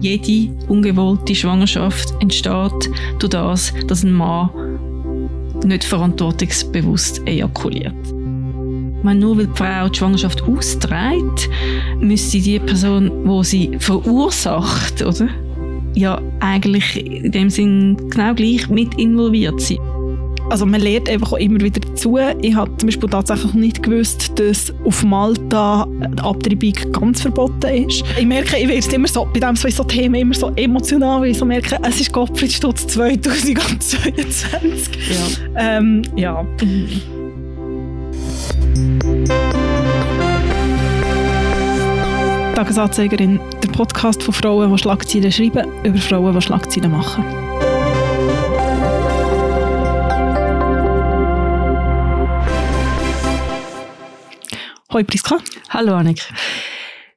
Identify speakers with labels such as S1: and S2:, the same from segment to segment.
S1: Jede ungewollte Schwangerschaft entsteht durch das, dass ein Mann nicht verantwortungsbewusst ejakuliert. Wenn nur weil die Frau die Schwangerschaft austrägt, müsste die Person, die sie verursacht, oder? Ja, eigentlich in dem Sinn genau gleich mit involviert sein.
S2: Also man lernt einfach auch immer wieder dazu. Ich habe zum Beispiel tatsächlich nicht gewusst, dass auf Malta die Abtreibung ganz verboten ist. Ich merke, ich werde immer so, bei diesem so, so Themen immer so emotional, weil ich so merke, es ist Gottfried Stutz 2022. Ja. Ähm, ja. Tagesanzeigerin, der Podcast von Frauen, die Schlagzeilen schreiben, über Frauen, die Schlagzeilen machen. Hallo Priska.
S1: Hallo Annik.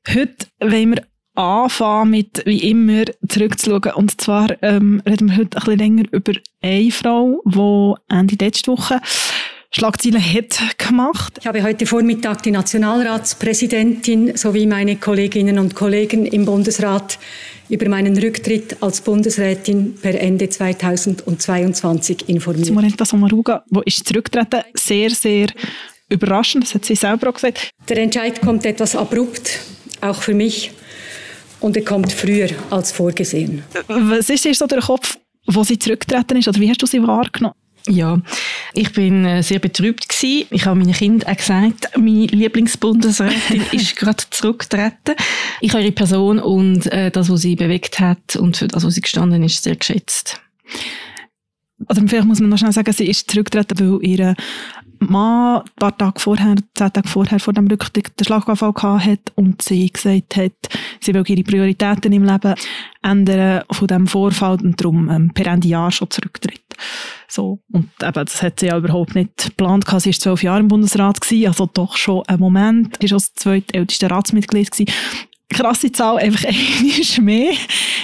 S2: Heute wollen wir anfangen mit, wie immer, zurückzuschauen. Und zwar ähm, reden wir heute ein bisschen länger über eine Frau, die Ende letzte Woche Schlagzeilen hat gemacht.
S3: Ich habe heute Vormittag die Nationalratspräsidentin sowie meine Kolleginnen und Kollegen im Bundesrat über meinen Rücktritt als Bundesrätin per Ende 2022 informiert.
S2: Morenta Sommaruga, wo ist zurückgetreten, sehr, sehr überraschend, das hat sie selber auch gesagt.
S3: Der Entscheid kommt etwas abrupt, auch für mich, und er kommt früher als vorgesehen.
S2: Was ist dir so der Kopf, wo sie zurückgetreten ist, oder wie hast du sie wahrgenommen?
S1: Ja, ich bin äh, sehr betrübt gewesen. Ich habe meinen Kindern auch gesagt, meine Lieblingsbundesrätin ist gerade zurückgetreten. Ich habe ihre Person und äh, das, was sie bewegt hat und für das, was sie gestanden ist, sehr geschätzt.
S2: Oder vielleicht muss man noch schnell sagen, sie ist zurückgetreten, weil ihre Mann ein paar Tage vorher, zehn Tage vorher vor dem Rücktritt den Schlaganfall hat und sie gesagt hat, sie will ihre Prioritäten im Leben ändern von diesem Vorfall und darum ähm, per Ende Jahr schon zurücktritt. So. Und eben, das hat sie ja überhaupt nicht geplant. Sie war zwölf Jahre im Bundesrat, gewesen, also doch schon ein Moment. Sie war das zweitälteste Ratsmitglied. Gewesen krasse Zahl, einfach einiges mehr.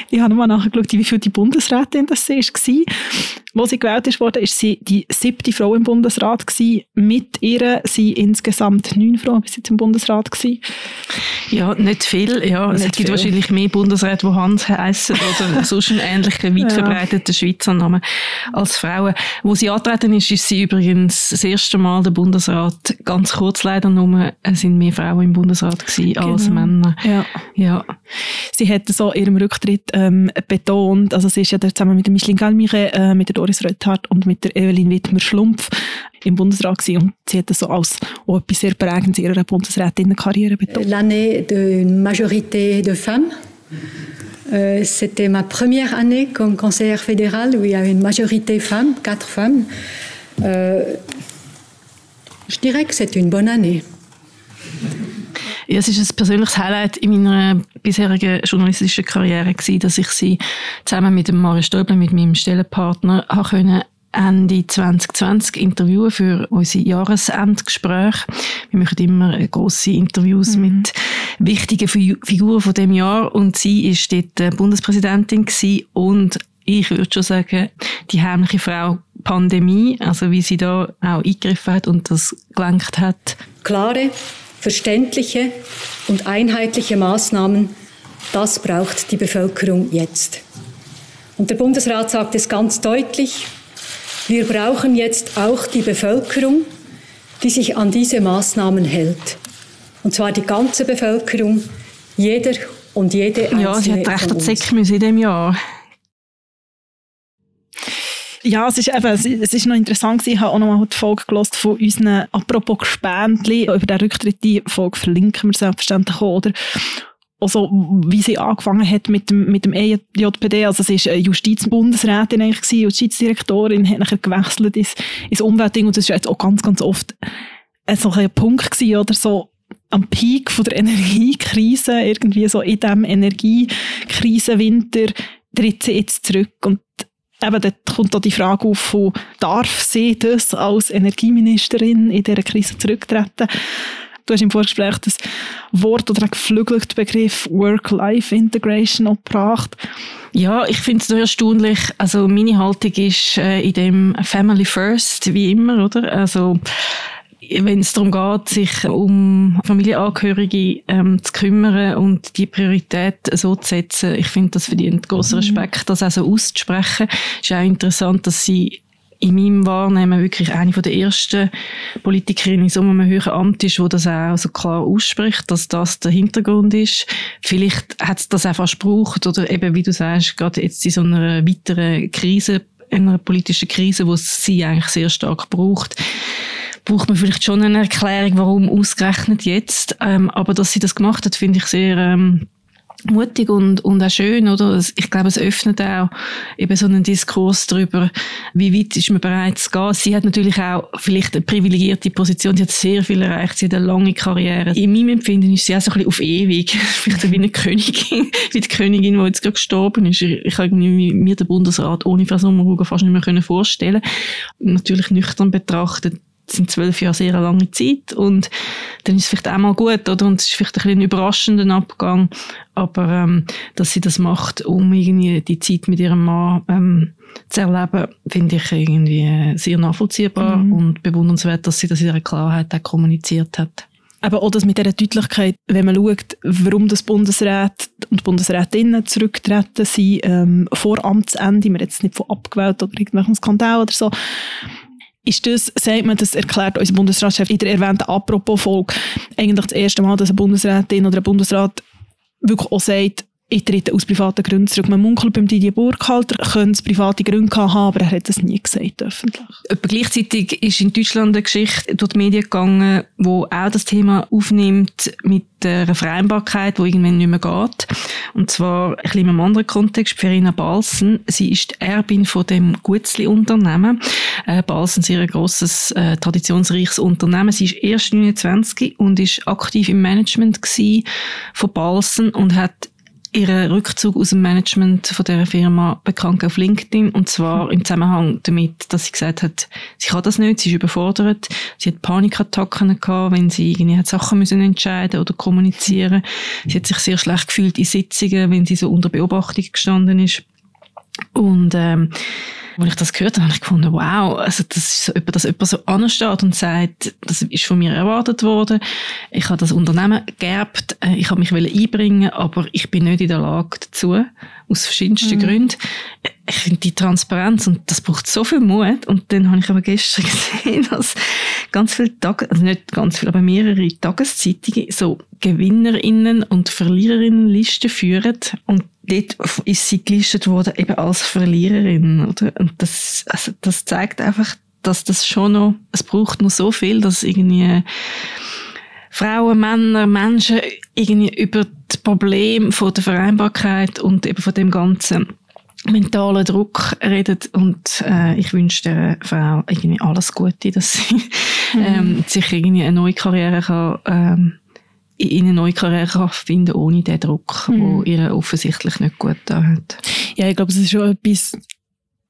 S2: Ich habe nochmal nachgeschaut, wie viel die Bundesrätin das war. Wo sie gewählt wurde, ist sie die siebte Frau im Bundesrat gewesen. Mit ihr sind insgesamt neun Frauen bis jetzt im Bundesrat gewesen.
S1: Ja, nicht viel. Ja, nicht es gibt viel. wahrscheinlich mehr Bundesräte, die Hans heißen oder sonst einen ähnlichen, weit verbreiteten ja. Schweizer Namen als Frauen. Wo sie antreten ist, ist sie übrigens das erste Mal der Bundesrat. Ganz kurz leider nur, es sind mehr Frauen im Bundesrat gewesen genau. als Männer.
S2: Ja. ja. Sie hat so ihrem Rücktritt ähm, betont, also sie ist ja zusammen mit der Micheline Galmire, äh, mit der Doris Rötthardt und mit der Evelyn Wittmer-Schlumpf im Bundesrat gewesen. und sie hat das so als auch etwas sehr prägendes in ihrer Bundesrätinnenkarriere betont.
S3: L'année de majorité de femmes Euh, C'était ma première année comme conseillère fédérale où il y avait une majorité femmes, quatre femmes. Euh, je dirais que c'est une bonne année.
S1: Ja, es ist ein persönliches Highlight in meiner bisherigen journalistischen Karriere gewesen, dass ich sie zusammen mit dem Mario Stäubler, mit meinem Stellenpartner, habe können Ende 2020 interviewen für unsere Jahresendgespräche. Wir machen immer große Interviews mhm. mit wichtigen Figuren von dem Jahr und sie ist dort Bundespräsidentin gewesen und ich würde schon sagen, die heimliche Frau Pandemie, also wie sie da auch eingegriffen hat und das gelenkt hat.
S3: Klare, verständliche und einheitliche Maßnahmen, das braucht die Bevölkerung jetzt. Und der Bundesrat sagt es ganz deutlich, wir brauchen jetzt auch die Bevölkerung, die sich an diese Maßnahmen hält. Und zwar die ganze Bevölkerung, jeder und jede
S1: einzelne Ja, sie hat recht an in diesem Jahr.
S2: Ja, es ist eben, es ist noch interessant gewesen. Ich habe auch noch mal die Folge gelost von unseren «Apropos Gespendli». Über den Rücktritt, die Folge verlinken wir selbstverständlich auch, oder? Also, wie sie angefangen hat mit dem, mit dem EJPD. Also, sie war Justizbundesrätin eigentlich gewesen, Justizdirektorin, hat nachher gewechselt ins, ins Umweltding. Und das ist jetzt auch ganz, ganz oft so ein Punkt gewesen, oder so, am Peak von der Energiekrise, irgendwie so in diesem Energiekrisenwinter, tritt sie jetzt zurück. Und eben dort kommt auch die Frage auf, von, darf sie das als Energieministerin in dieser Krise zurücktreten? Du hast im Vorgespräch das Wort oder einen geflügelten Begriff Work-Life-Integration gebracht.
S1: Ja, ich finde es so erstaunlich. Also meine Haltung ist äh, in dem Family First, wie immer, oder? Also wenn es darum geht, sich um Familienangehörige ähm, zu kümmern und die Priorität so zu setzen, ich finde, das verdient großen mhm. Respekt, das auch so auszusprechen. Es ist auch interessant, dass sie in meinem Wahrnehmen wirklich eine von der ersten Politikerinnen in so einem höheren Amt ist, wo das auch so klar ausspricht, dass das der Hintergrund ist. Vielleicht hat es das einfach gebraucht oder eben, wie du sagst, gerade jetzt in so einer weiteren Krise, einer politischen Krise, wo es sie eigentlich sehr stark braucht, braucht man vielleicht schon eine Erklärung, warum ausgerechnet jetzt. Ähm, aber dass sie das gemacht hat, finde ich sehr ähm, mutig und, und auch schön, oder? Ich glaube, es öffnet auch eben so einen Diskurs darüber, wie weit ist man bereit zu gehen. Sie hat natürlich auch vielleicht eine privilegierte Position. Sie hat sehr viel erreicht. Sie hat eine lange Karriere. In meinem Empfinden ist sie auch so ein bisschen auf ewig. vielleicht wie eine Königin, wie die Königin, die jetzt gerade gestorben ist. Ich, habe mir den Bundesrat ohne Frau Sommerhuger fast nicht mehr vorstellen Natürlich nüchtern betrachtet sind zwölf Jahre sehr eine lange Zeit und dann ist es vielleicht auch mal gut, oder? Und es ist vielleicht ein, bisschen ein überraschender Abgang, aber ähm, dass sie das macht, um irgendwie die Zeit mit ihrem Mann ähm, zu erleben, finde ich irgendwie äh, sehr nachvollziehbar mhm. und bewundernswert, dass sie das in ihrer Klarheit auch kommuniziert hat.
S2: Aber auch das mit dieser Deutlichkeit, wenn man schaut, warum das Bundesrat und Bundesrätinnen zurücktreten sind, ähm, vor Amtsende, wir jetzt nicht von abgewählt oder irgendwelchen Skandal oder so, ist das, sagt man, das erklärt unser Bundesratschef in der erwähnten Apropos-Folge, eigentlich das erste Mal, dass eine Bundesrätin oder ein Bundesrat wirklich auch sagt, ich trete aus privaten Gründen zurück. Man munkelt beim Didier Burkhalter, könnte es private Gründe haben, aber er hat das nie gesagt öffentlich.
S1: Aber gleichzeitig ist in Deutschland eine Geschichte durch die Medien gegangen, wo auch das Thema aufnimmt mit der Vereinbarkeit, wo irgendwann nicht mehr geht. Und zwar ein bisschen in einem anderen Kontext. Verena Balsen, sie ist die Erbin von dem Gutzli-Unternehmen. Äh, Balsen ist ein grosses, äh, traditionsreiches Unternehmen. Sie ist erst 29 und ist aktiv im Management von Balsen und hat ihren Rückzug aus dem Management von der Firma bekannt auf LinkedIn und zwar im Zusammenhang damit, dass sie gesagt hat, sie kann das nicht, sie ist überfordert, sie hat Panikattacken gehabt, wenn sie irgendwie Sachen müssen entscheiden oder kommunizieren. Sie hat sich sehr schlecht gefühlt in Sitzungen, wenn sie so unter Beobachtung gestanden ist und ähm, als ich das gehört habe, habe ich gefunden, wow, also das ist so, dass jemand so ansteht und sagt, das ist von mir erwartet worden, ich habe das Unternehmen geerbt, äh, ich habe mich einbringen aber ich bin nicht in der Lage dazu, aus verschiedensten mhm. Gründen. Ich finde die Transparenz und das braucht so viel Mut und dann habe ich aber gestern gesehen, dass ganz viele Tage, also nicht ganz viele, aber mehrere Tageszeitungen so Gewinnerinnen und Verliererinnen Listen führen und dort ist sie gelistet worden eben als Verliererin, oder? Und das, also das zeigt einfach, dass das schon noch, es braucht noch so viel, dass irgendwie Frauen, Männer, Menschen irgendwie über das Problem von der Vereinbarkeit und eben von dem ganzen mentalen Druck redet und äh, ich wünsche der Frau irgendwie alles Gute, dass sie mhm. ähm, sich irgendwie eine neue Karriere kann ähm, in eine neue Karriere finden ohne den Druck, mhm. der ihr offensichtlich nicht gut da hat.
S2: Ja, ich glaube, es ist schon etwas,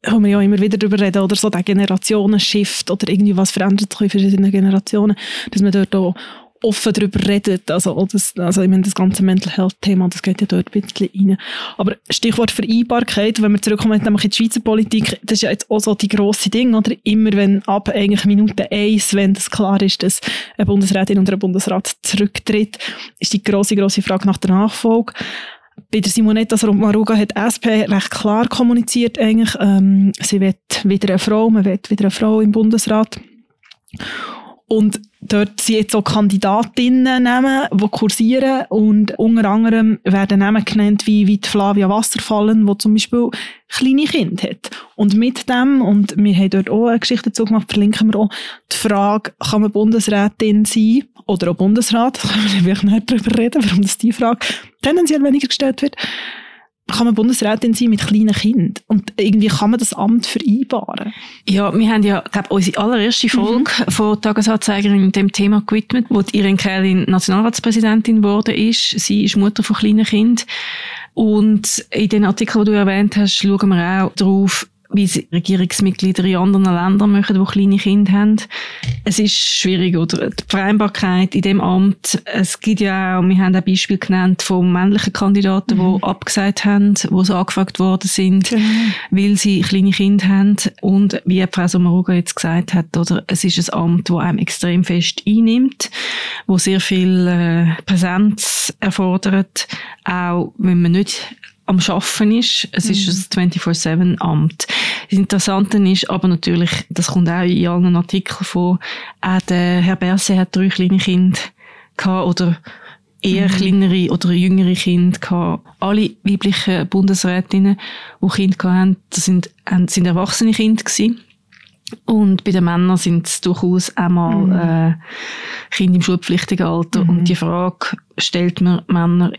S2: wo wir ja immer wieder darüber reden, oder so der Generationenshift oder irgendwie was verändert sich in verschiedenen Generationen, dass man dort auch offen darüber redet. Also, das, also ich meine, das ganze Mental Health-Thema, das geht ja dort ein bisschen rein. Aber Stichwort Vereinbarkeit, wenn wir zurückkommen nämlich in die Schweizer Politik, das ist ja jetzt auch so die grosse Ding, oder? Immer wenn ab eigentlich Minute eins, wenn das klar ist, dass eine Bundesrätin und ein Bundesrat zurücktritt, ist die grosse, grosse Frage nach der Nachfolge. Bei der Simonetta Maruga hat SP recht klar kommuniziert eigentlich, ähm, sie wird wieder eine Frau, man wird wieder eine Frau im Bundesrat. Und dort sind jetzt auch Kandidatinnen nehmen, die kursieren und unter anderem werden Namen genannt wie, wie die Flavia Wasserfallen, die zum Beispiel kleine Kinder hat. Und mit dem, und wir haben dort auch eine Geschichte dazu gemacht, verlinken wir auch die Frage, kann man Bundesrätin sein oder auch Bundesrat, da können wir wirklich nicht darüber reden, warum das die Frage tendenziell weniger gestellt wird kann man Bundesrätin sein mit kleinen Kindern? Und irgendwie kann man das Amt vereinbaren?
S1: Ja, wir haben ja, glaube unsere allererste Folge mhm. von Tagesanzeigerin dem Thema gewidmet, wo die Irene Kählin Nationalratspräsidentin geworden ist. Sie ist Mutter von kleinen Kindern. Und in den Artikeln, die du erwähnt hast, schauen wir auch darauf, wie es Regierungsmitglieder in anderen Ländern machen, die kleine Kinder haben. Es ist schwierig, oder? Die Vereinbarkeit in dem Amt. Es gibt ja auch, wir haben ein Beispiel genannt von männlichen Kandidaten, mhm. die abgesagt haben, die so angefragt worden sind, genau. weil sie kleine Kinder haben. Und wie Frau Sommaruga jetzt gesagt hat, oder? Es ist ein Amt, das einem extrem fest einnimmt, wo sehr viel äh, Präsenz erfordert, auch wenn man nicht am Schaffen ist. Es mhm. ist ein 24-7-Amt. Das Interessante ist aber natürlich, das kommt auch in allen Artikeln vor, auch der Herr Berse hat drei kleine Kinder gehabt, oder eher mhm. kleinere oder jüngere Kinder gehabt. Alle weiblichen Bundesrätinnen, die Kinder hatten, das sind, sind erwachsene Kinder gewesen. Und bei den Männern sind es durchaus einmal mhm. äh, Kinder im schulpflichtigen Alter. Mhm. Und die Frage stellt man Männer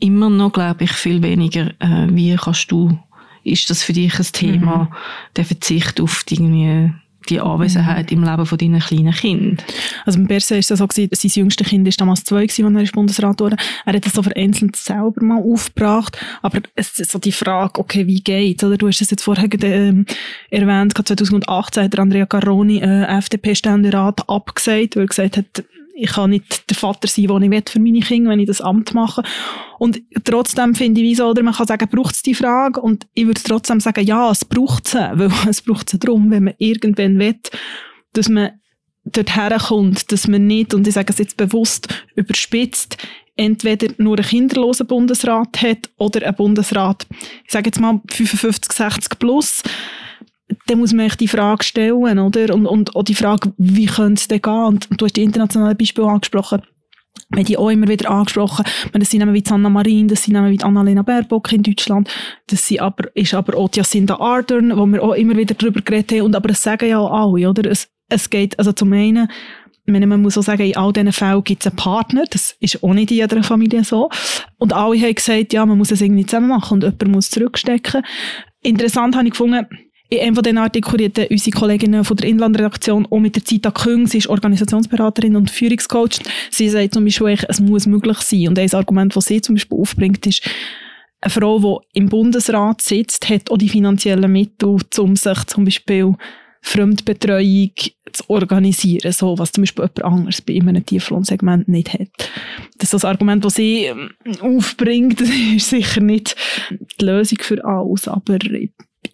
S1: immer noch, glaube ich, viel weniger, äh, wie kannst du, ist das für dich ein Thema, mhm. der Verzicht auf die, irgendwie die Anwesenheit mhm. im Leben von deinen kleinen Kind.
S2: Also beim Berse ist das so gewesen, sein jüngstes Kind war damals zwei gewesen, als er ist Bundesrat wurde. Er hat das so vereinzelt selber mal aufgebracht. Aber es ist so die Frage, okay, wie geht's? Oder du hast es jetzt vorher ähm, erwähnt, 2018 hat Andrea Caroni, äh, FDP-Ständerat, abgesagt, weil er gesagt hat, ich kann nicht der Vater sein, den ich will für meine Kinder, wenn ich das Amt mache. Und trotzdem finde ich, wieso, oder man kann sagen, braucht es die Frage? Und ich würde trotzdem sagen, ja, es braucht sie, weil es braucht sie darum, wenn man irgendwann will, dass man dort herkommt, dass man nicht, und ich sage es jetzt bewusst überspitzt, entweder nur einen kinderlosen Bundesrat hat oder einen Bundesrat, ich sage jetzt mal 55, 60 plus, dann muss man sich die Frage stellen, oder? Und, und auch die Frage, wie könnte es denn gehen? Und du hast die internationalen Beispiele angesprochen. Wir haben die auch immer wieder angesprochen. Das sind wie Anna Marin, das sind wie Annalena Baerbock in Deutschland. Das sind aber, ist aber auch Jacinda Ardern, wo wir auch immer wieder darüber geredet haben. Und aber es sagen ja auch alle, oder? Es, es geht, also zum einen, meine, man muss auch sagen, in all diesen Fällen gibt es einen Partner. Das ist auch nicht in jeder Familie so. Und alle haben gesagt, ja, man muss es irgendwie zusammen machen und jemand muss zurückstecken. Interessant habe ich gefunden, in einem von diesen Artikeln unsere Kolleginnen von der Inlandredaktion auch mit der Zita Küng, sie ist Organisationsberaterin und Führungscoach, sie sagt zum Beispiel, es muss möglich sein. Und ein Argument, das sie zum Beispiel aufbringt, ist, eine Frau, die im Bundesrat sitzt, hat auch die finanziellen Mittel, um sich zum Beispiel Fremdbetreuung zu organisieren, so was zum Beispiel jemand anderes bei einem Tieflohnsegment nicht hat. Das ist das Argument, das sie ähm, aufbringt, ist sicher nicht die Lösung für alles, aber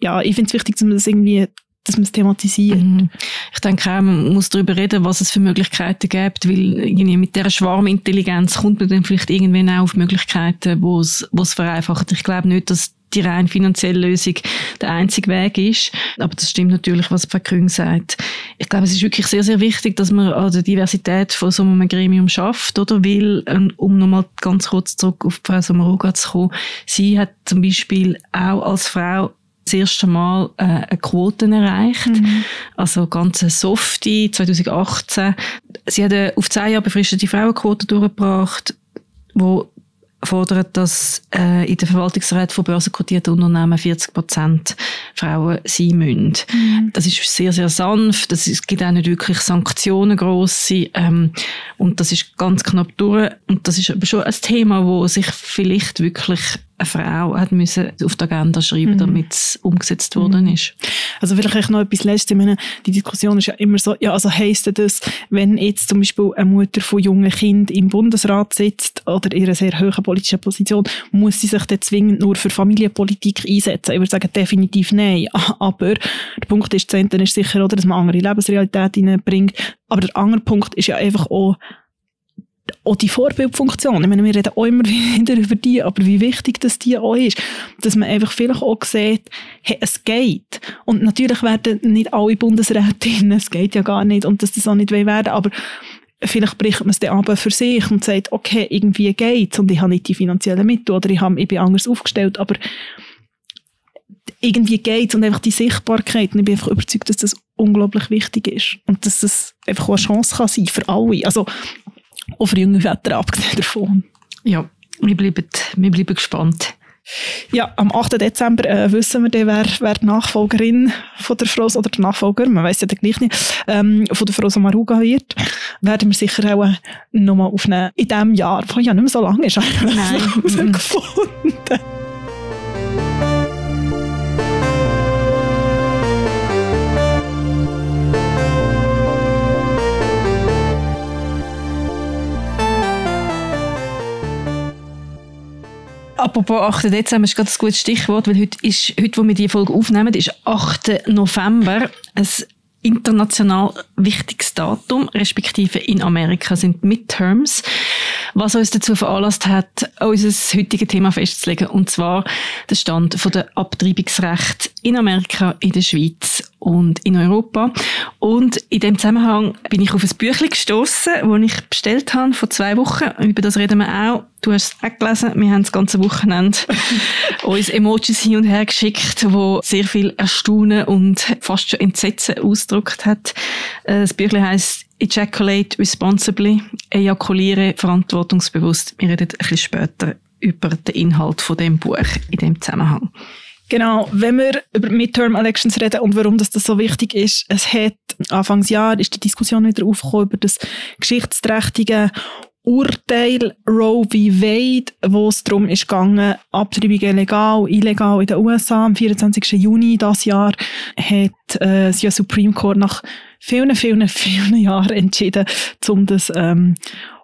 S2: ja, ich finde es wichtig, dass man das irgendwie dass man es thematisiert. Mhm.
S1: Ich denke auch, man muss darüber reden, was es für Möglichkeiten gibt, weil irgendwie mit dieser Schwarmintelligenz kommt man dann vielleicht irgendwann auch auf Möglichkeiten, wo es, wo es vereinfacht. Ich glaube nicht, dass die rein finanzielle Lösung der einzige Weg ist. Aber das stimmt natürlich, was Frau Krüng sagt. Ich glaube, es ist wirklich sehr, sehr wichtig, dass man an der Diversität von so einem Gremium schafft, oder? Weil, ähm, um nochmal ganz kurz zurück auf Frau Samaroga zu kommen, sie hat zum Beispiel auch als Frau das erste Mal äh, eine Quote erreicht. Mhm. Also ganz softe 2018. Sie hat eine auf zehn Jahre befristete Frauenquote durchgebracht, wo fordert, dass äh, in der Verwaltungsrat von börsenkotierten Unternehmen 40 Prozent Frauen sein müssen. Mhm. Das ist sehr, sehr sanft. Das ist, es gibt auch nicht wirklich Sanktionen grosse. Ähm, und das ist ganz knapp durch. Und das ist aber schon ein Thema, wo sich vielleicht wirklich eine Frau hat müssen auf die Agenda schreiben, mhm. damit es umgesetzt worden mhm. ist.
S2: Also vielleicht noch etwas Letztes. Ich meine, die Diskussion ist ja immer so, ja, also heisst das, wenn jetzt zum Beispiel eine Mutter von jungen Kind im Bundesrat sitzt oder in einer sehr hohen politischen Position, muss sie sich dann zwingend nur für Familienpolitik einsetzen? Ich würde sagen, definitiv nein. Aber der Punkt ist, das ist sicher, oder, dass man andere Lebensrealität hineinbringt. Aber der andere Punkt ist ja einfach auch, auch die Vorbildfunktion. Ich meine, wir reden auch immer wieder über die, aber wie wichtig das die auch ist, dass man einfach vielleicht auch sieht, hey, es geht. Und natürlich werden nicht alle Bundesrätinnen, es geht ja gar nicht, und dass das auch nicht werden aber vielleicht bricht man es dann aber für sich und sagt, okay, irgendwie geht's und ich habe nicht die finanziellen Mittel oder ich, habe, ich bin anders aufgestellt, aber irgendwie geht's und einfach die Sichtbarkeit und ich bin einfach überzeugt, dass das unglaublich wichtig ist und dass das einfach auch eine Chance kann sein für alle. Also auch für junge Väter abgesehen davon.
S1: Ja, wir bleiben, wir bleiben gespannt.
S2: Ja, am 8. Dezember äh, wissen wir dann, wer, wer die Nachfolgerin von der Frau oder der Nachfolger, man weiß ja dann gleich nicht, ähm, von der Frau Samaruga wird. Werden wir sicher auch äh, nochmal aufnehmen in diesem Jahr, wo ja nicht mehr so lange ist, eigentlich Nein.
S1: apropos 8. Dezember ist gerade ein gutes Stichwort, weil heute, ist, heute wo wir die Folge aufnehmen, ist 8. November. Ein international wichtiges Datum, respektive in Amerika sind Midterms, was uns dazu veranlasst hat, unser heutiges Thema festzulegen, und zwar der Stand der Abtreibungsrecht in Amerika, in der Schweiz und in Europa. Und in dem Zusammenhang bin ich auf ein Büchlein gestoßen, das ich bestellt habe vor zwei Wochen. Über das reden wir auch. Du hast es auch gelesen. Wir haben das ganze Wochenende uns Emojis hin und her geschickt, wo sehr viel Erstaunen und fast schon Entsetzen ausgedrückt hat. Äh, das Büchlein heisst Ejaculate Responsibly, ejakuliere verantwortungsbewusst. Wir reden ein bisschen später über den Inhalt von dem Buch in dem Zusammenhang.
S2: Genau, wenn wir über Midterm Elections reden und warum das, das so wichtig ist, es hat Anfangsjahr ist die Diskussion wieder aufgekommen über das geschichtsträchtige Urteil Roe v. Wade, wo es darum ist gegangen, Abtreibungen legal, illegal in den USA. Am 24. Juni dieses Jahr hat äh, das Supreme Court nach vielen, vielen, vielen Jahren entschieden, um das ähm,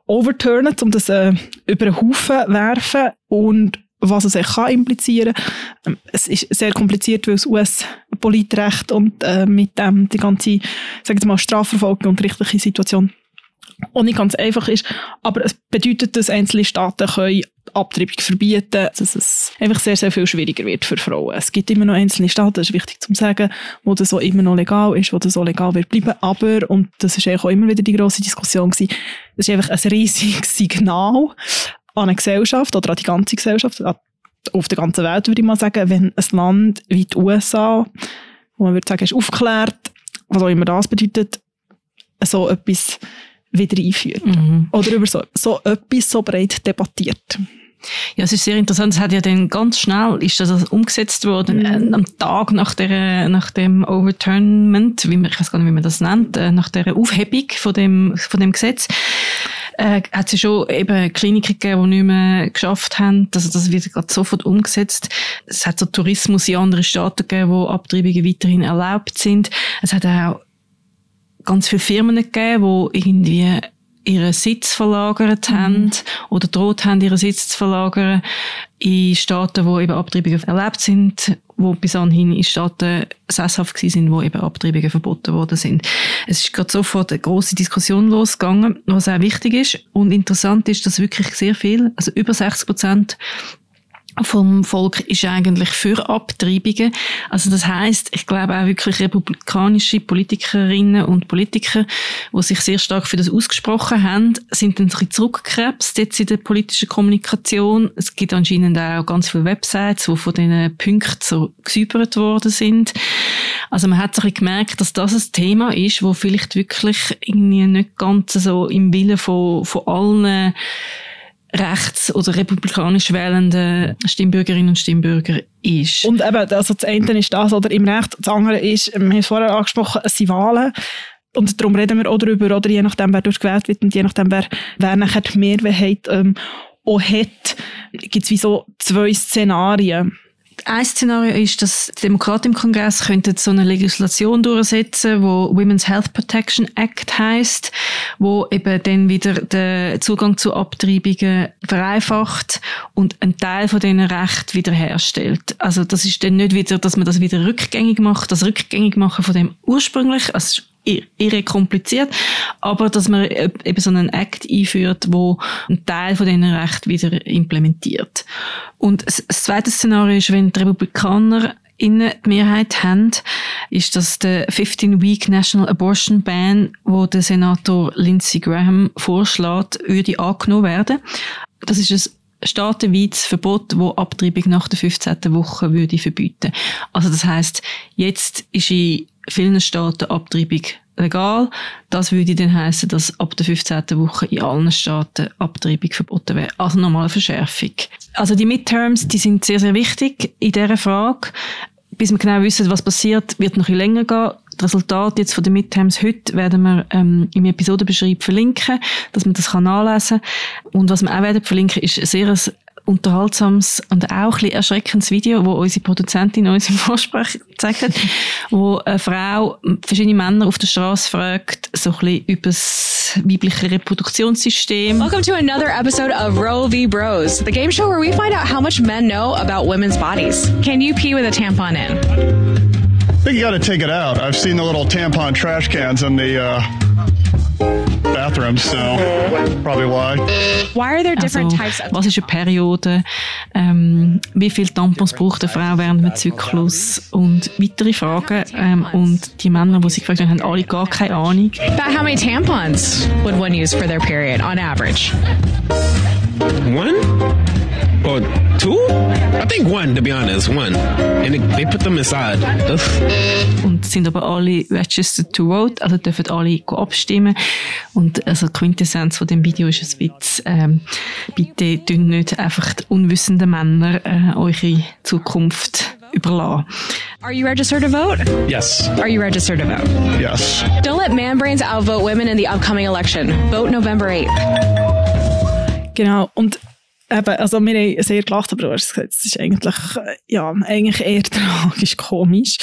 S2: overturnen, um das äh, über den Haufen werfen und was es kann implizieren kann. Ähm, es ist sehr kompliziert, weil das US-Politrecht und äh, mit dem die ganze, sagen wir mal, Strafverfolgung und rechtliche Situation auch nicht ganz einfach ist. Aber es bedeutet, dass einzelne Staaten können Abtreibung verbieten, dass es einfach sehr, sehr viel schwieriger wird für Frauen. Es gibt immer noch einzelne Staaten, das ist wichtig zu sagen, wo das so immer noch legal ist, wo das so legal wird bleiben. Aber, und das ist eigentlich auch immer wieder die grosse Diskussion gewesen, das ist einfach ein riesiges Signal an eine Gesellschaft oder an die ganze Gesellschaft, auf der ganzen Welt würde ich mal sagen, wenn ein Land wie die USA, wo man würde sagen, ist aufgeklärt, was auch immer das bedeutet, so etwas wieder einführt. Mhm. Oder über so, so etwas so breit debattiert.
S1: Ja, es ist sehr interessant. Es hat ja dann ganz schnell ist das umgesetzt worden, mhm. äh, am Tag nach der, nach dem Overturnment, wie man, ich weiß gar nicht, wie man das nennt, äh, nach der Aufhebung von dem, von dem Gesetz. Äh, hat es ja schon eben Kliniken gegeben, die nicht mehr geschafft haben. Also das wird gerade sofort umgesetzt. Es hat so Tourismus in anderen Staaten gegeben, wo Abtreibungen weiterhin erlaubt sind. Es hat auch ganz viele Firmen gegeben, die irgendwie ihren Sitz verlagert mhm. haben oder droht haben, ihren Sitz zu verlagern in Staaten, wo eben Abtreibungen erlaubt sind, wo bis anhin in Staaten sesshaft sind, wo eben Abtreibungen verboten worden sind. Es ist gerade sofort eine große Diskussion losgegangen, was auch wichtig ist und interessant ist, dass wirklich sehr viel, also über 60 Prozent vom Volk ist eigentlich für Abtreibungen. Also das heißt, ich glaube auch wirklich republikanische Politikerinnen und Politiker, die sich sehr stark für das ausgesprochen haben, sind ein bisschen zurückgekrebst jetzt in der politischen Kommunikation. Es gibt anscheinend auch ganz viele Websites, die von diesen Punkten so gesäubert worden sind. Also man hat sich gemerkt, dass das ein Thema ist, wo vielleicht wirklich irgendwie nicht ganz so im Willen von, von allen rechts- oder republikanisch wählenden Stimmbürgerinnen und Stimmbürger ist.
S2: Und eben, also das eine ist das, oder im Recht, das andere ist, wir haben es vorher angesprochen, es sind Wahlen. Und darum reden wir auch darüber, oder je nachdem, wer durchgewählt wird und je nachdem, wer, wer nachher die Mehrheit ähm, auch hat, gibt es wie so zwei Szenarien.
S1: Ein Szenario ist, dass die Demokraten im Kongress könnten so eine Legislation durchsetzen, wo Women's Health Protection Act heißt, wo eben dann wieder den Zugang zu Abtreibungen vereinfacht und einen Teil von diesen Rechten wiederherstellt. Also das ist dann nicht wieder, dass man das wieder rückgängig macht, das rückgängig machen von dem ursprünglich, also irre kompliziert, aber dass man eben so einen Act einführt, wo einen Teil von diesen Rechten wieder implementiert. Und das zweite Szenario ist, wenn die Republikaner in die Mehrheit haben, ist das der 15-Week National Abortion Ban, wo der Senator Lindsey Graham vorschlägt, würde angenommen werden. Das ist ein staatenweites Verbot, wo Abtreibung nach der 15. Woche würde verbieten. Also das heißt, jetzt ist in vielen Staaten Abtreibung legal. Das würde dann heißen, dass ab der 15. Woche in allen Staaten Abtreibung verboten wäre. Also nochmal eine Verschärfung. Also die Midterms, die sind sehr, sehr wichtig in dieser Frage. Bis wir genau wissen, was passiert, wird noch ein länger gehen. Das Resultat jetzt von den Midterms heute werden wir ähm, im Episodenbeschreib verlinken, dass man das kann nachlesen kann. Und was wir auch werden verlinken, ist ein sehr unterhaltsames und auch ein bisschen erschreckendes Video, wo unsere Produzentin uns im Vorsprech gezeigt hat, wo eine Frau verschiedene Männer auf der Straße fragt, so ein bisschen übers weibliche Reproduktionssystem.
S4: Welcome to another episode of Roe v. Bros, the game show where we find out how much men know about women's bodies. Can you pee with a tampon in?
S5: I think you got to take it out. I've seen the little tampon trash cans in the uh, bathrooms, so probably why.
S4: Why are there different
S1: Also,
S4: types of
S1: was ist eine Periode? Ähm, wie viele Tampons braucht eine Frau während dem Zyklus? Und weitere Fragen. Ähm, und die Männer, die sie gefragt haben, haben alle gar keine Ahnung.
S4: About how many tampons would one use for their period on average?
S6: One or two? I think one, to be honest. One, and they, they put them inside. Ugh.
S1: Und sind aber alle registered to vote, also dürfen alle go abstimmen. Und also die Quintessenz von dem Video ist ein bisschen, ähm, bitte tun nicht einfach die unwissenden Männer äh, eure Zukunft überlassen.
S4: Are you registered to vote?
S6: Yes.
S4: Are you registered to vote?
S5: Yes.
S4: Don't let man brains outvote women in the upcoming election. Vote November 8th.
S2: Genau. Und eben, also wir haben sehr gelacht, aber du hast gesagt, es ist eigentlich, äh, ja, eigentlich eher tragisch komisch.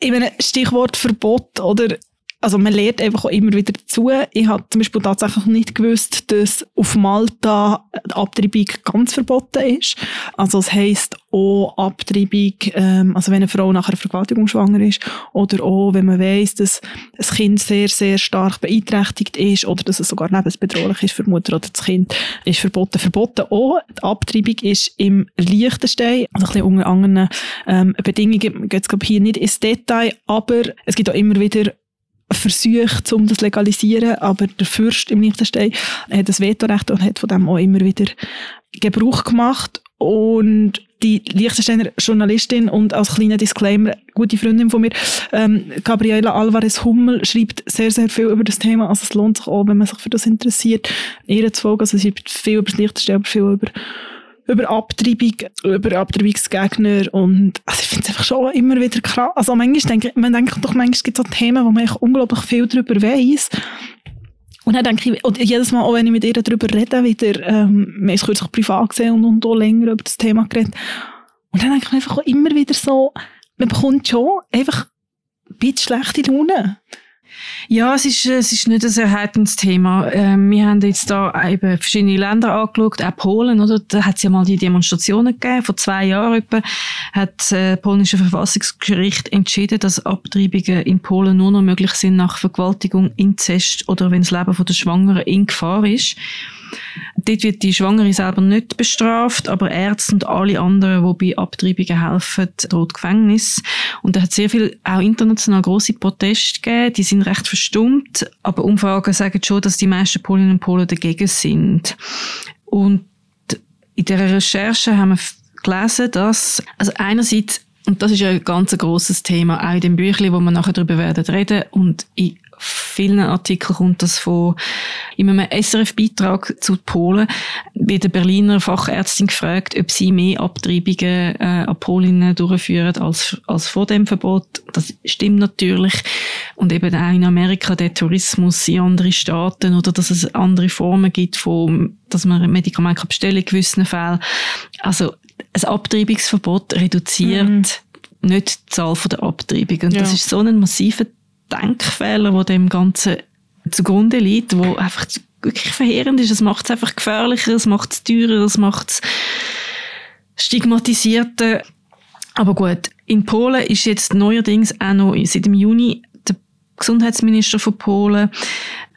S2: Ich meine, Stichwort Verbot, oder? Also man lernt einfach auch immer wieder dazu. Ich habe zum Beispiel tatsächlich nicht gewusst, dass auf Malta die Abtreibung ganz verboten ist. Also es heisst auch Abtreibung, ähm, also wenn eine Frau nach einer Vergewaltigung schwanger ist oder auch wenn man weiss, dass das Kind sehr, sehr stark beeinträchtigt ist oder dass es sogar lebensbedrohlich ist für die Mutter oder das Kind, ist verboten. Verboten auch. Die Abtreibung ist im Liechtenstein, also ein bisschen unter anderen ähm, Bedingungen, geht es glaube hier nicht ins Detail, aber es gibt auch immer wieder Versuche, um das zu legalisieren, aber der Fürst im Liechtenstein hat das Vetorecht und hat von dem auch immer wieder Gebrauch gemacht. Und die Liechtensteiner Journalistin und als kleiner Disclaimer, gute Freundin von mir, ähm, Gabriela Alvarez Hummel, schreibt sehr, sehr viel über das Thema. Also es lohnt sich auch, wenn man sich für das interessiert, ihr zu folgen. Also sie schreibt viel über das Liechtenstein, aber viel über über Abtreibung, über Abtreibungsgegner und also ich finde es einfach schon immer wieder krass. Also manchmal denke ich, man denkt doch, manchmal gibt es so Themen, wo man echt unglaublich viel darüber weiss. Und dann denke ich, und jedes Mal, auch wenn ich mit ihr darüber rede, wieder, ähm, wir haben kürzlich privat gesehen und, und auch länger über das Thema geredet. Und dann denke ich einfach auch immer wieder so, man bekommt schon einfach ein bisschen schlechte Laune.
S1: Ja, es ist, es ist nicht ein erheiterndes Thema. Ähm, wir haben jetzt da eben verschiedene Länder angeschaut, auch Polen, oder? Da hat es ja mal die Demonstrationen gegeben. Vor zwei Jahren etwa hat das äh, polnische Verfassungsgericht entschieden, dass Abtreibungen in Polen nur noch möglich sind nach Vergewaltigung, Inzest oder wenn das Leben von der Schwangeren in Gefahr ist. Dort wird die Schwangere selber nicht bestraft, aber Ärzte und alle anderen, die bei Abtreibungen helfen, droht Gefängnis. Und da hat sehr viel auch international große Proteste gegeben. Die sind recht verstummt, aber Umfragen sagen schon, dass die meisten Polinnen und Polen dagegen sind. Und in der Recherche haben wir gelesen, dass, also einerseits, und das ist ja ein ganz grosses Thema, auch in dem Büchlein, wo wir nachher darüber werden reden, und in vielen Artikeln kommt das von, in einem SRF-Beitrag zu Polen, wird eine Berliner Fachärztin gefragt, ob sie mehr Abtreibungen äh, an Polinnen durchführen als, als vor dem Verbot. Das stimmt natürlich. Und eben auch in Amerika der Tourismus in andere Staaten oder dass es andere Formen gibt, von, dass man Medikamente bestellen in gewissen Fällen. Also ein Abtreibungsverbot reduziert
S2: Mhm.
S1: nicht die Zahl der Abtreibungen. Und
S2: Ja.
S1: das ist so ein massiver Denkfehler, der dem Ganzen zugrunde liegt, wo einfach wirklich verheerend ist. Es macht es einfach gefährlicher, es macht es teurer, es macht es stigmatisierter. Aber gut, in Polen ist jetzt neuerdings auch noch seit dem Juni der Gesundheitsminister von Polen